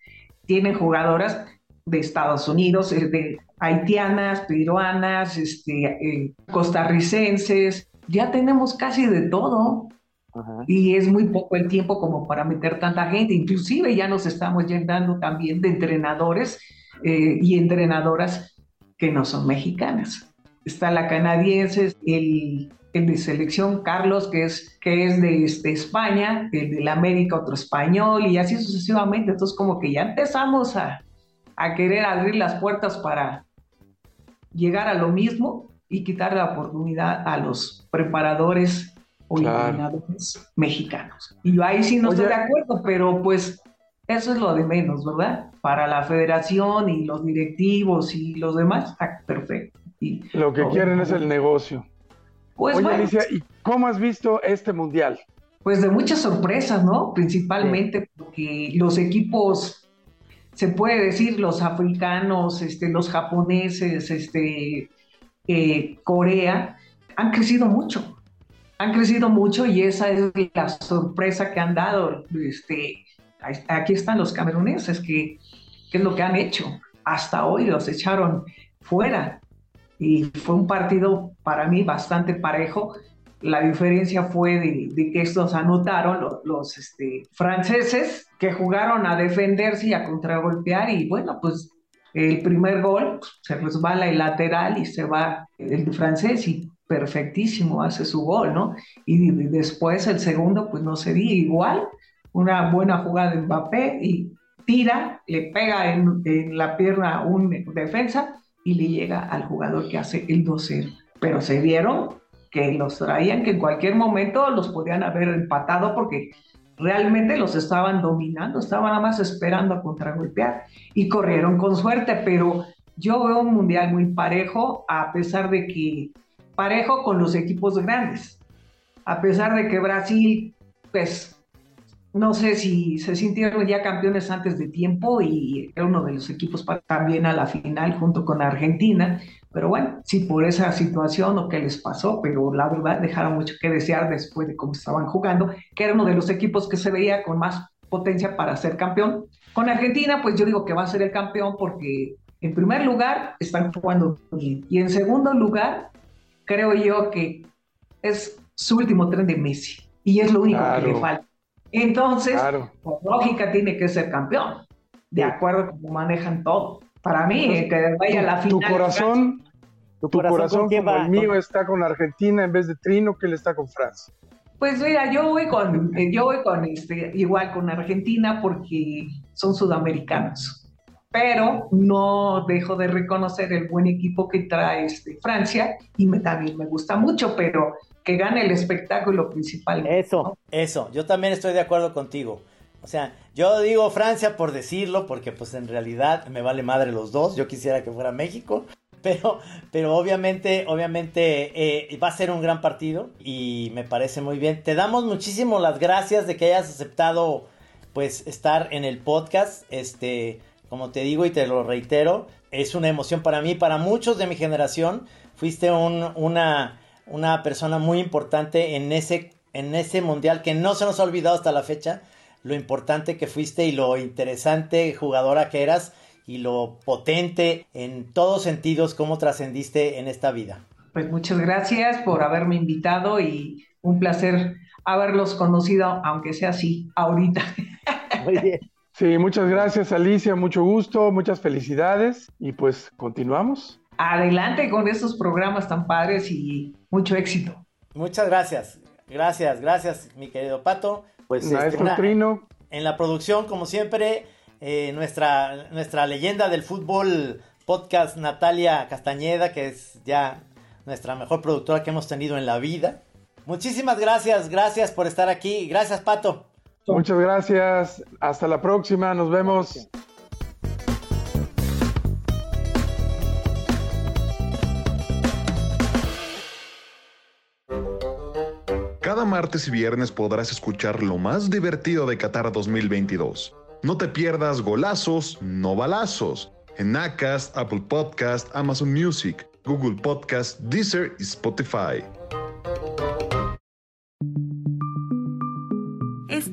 tienen jugadoras de Estados Unidos, eh, de haitianas, peruanas, este, eh, costarricenses. Ya tenemos casi de todo. Ajá. Y es muy poco el tiempo como para meter tanta gente. Inclusive ya nos estamos llenando también de entrenadores eh, y entrenadoras que no son mexicanas. Está la canadiense, el, el de selección Carlos, que es, que es de, este, España, el de la América otro español y así sucesivamente. Entonces como que ya empezamos a, a querer abrir las puertas para llegar a lo mismo y quitar la oportunidad a los preparadores o Claro. entrenadores mexicanos. Y yo ahí sí no estoy de acuerdo, pero pues eso es lo de menos, ¿verdad? Para la federación y los directivos y los demás, está perfecto. Y, Lo que quieren es el negocio. Pues Oye, bueno, Alicia, ¿y cómo has visto este mundial? pues de muchas sorpresas, ¿no? Principalmente porque los equipos, se puede decir, los africanos, este, los japoneses, este, eh, Corea, han crecido mucho. Han crecido mucho y esa es la sorpresa que han dado. Este, aquí están los cameruneses, que, que es lo que han hecho. Hasta hoy los echaron fuera. Y fue un partido para mí bastante parejo. La diferencia fue de, de que estos anotaron los, los, este, franceses que jugaron a defenderse y a contragolpear y bueno, pues el primer gol pues, se resbala el lateral y se va el francés y perfectísimo hace su gol, ¿no? Y, y después el segundo pues no se di igual, una buena jugada de Mbappé y tira, le pega en, en la pierna un defensa y le llega al jugador que hace el 2-0. Pero se vieron que los traían, que en cualquier momento los podían haber empatado porque realmente los estaban dominando, estaban nada más esperando a contragolpear y corrieron con suerte, pero yo veo un mundial muy parejo, a pesar de que parejo con los equipos grandes, a pesar de que Brasil, pues no sé si se sintieron ya campeones antes de tiempo y era uno de los equipos para también a la final junto con Argentina. Pero bueno, sí por esa situación o qué les pasó, pero la verdad dejaron mucho que desear después de cómo estaban jugando, que era uno de los equipos que se veía con más potencia para ser campeón. Con Argentina, pues yo digo que va a ser el campeón porque en primer lugar están jugando bien y en segundo lugar creo yo que es su último tren de Messi y es lo único Claro. que le falta. Entonces, Claro. por lógica, tiene que ser campeón, de acuerdo a cómo manejan todo. Para mí, eh, que vaya a la Tu final. corazón, ¿Tu tu corazón corazón con quién como va? el mío está con Argentina en vez de Trino, que él está con Francia. Pues mira, yo voy con, eh, yo voy con este, igual con Argentina porque son sudamericanos. Pero no dejo de reconocer el buen equipo que trae este, Francia y me, también me gusta mucho, pero que gane el espectáculo principal. Eso, eso. Yo también estoy de acuerdo contigo. O sea, yo digo Francia por decirlo, porque pues en realidad me vale madre los dos. Yo quisiera que fuera México. Pero, pero obviamente, obviamente eh, va a ser un gran partido y me parece muy bien. Te damos muchísimo las gracias de que hayas aceptado pues estar en el podcast. Este, como te digo y te lo reitero, es una emoción para mí, para muchos de mi generación. Fuiste un- una, una persona muy importante en ese, en ese mundial que no se nos ha olvidado hasta la fecha. Lo importante que fuiste y lo interesante jugadora que eras y lo potente en todos sentidos como trascendiste en esta vida. Pues muchas gracias por haberme invitado y un placer haberlos conocido, aunque sea así, ahorita. Muy bien. Sí, muchas gracias Alicia, mucho gusto, muchas felicidades y pues continuamos. Adelante con estos programas tan padres y mucho éxito. Muchas gracias. Gracias, gracias, mi querido Pato. Pues este, Maestro una- Trino, en la producción, como siempre, eh, nuestra, nuestra leyenda del fútbol podcast, Natalia Castañeda, que es ya nuestra mejor productora que hemos tenido en la vida. Muchísimas gracias, gracias por estar aquí. Gracias, Pato. Muchas gracias. Hasta la próxima. Nos vemos. Cada martes y viernes podrás escuchar lo más divertido de Qatar 2022. No te pierdas golazos, no balazos. En Acast, Apple Podcast, Amazon Music, Google Podcast, Deezer y Spotify.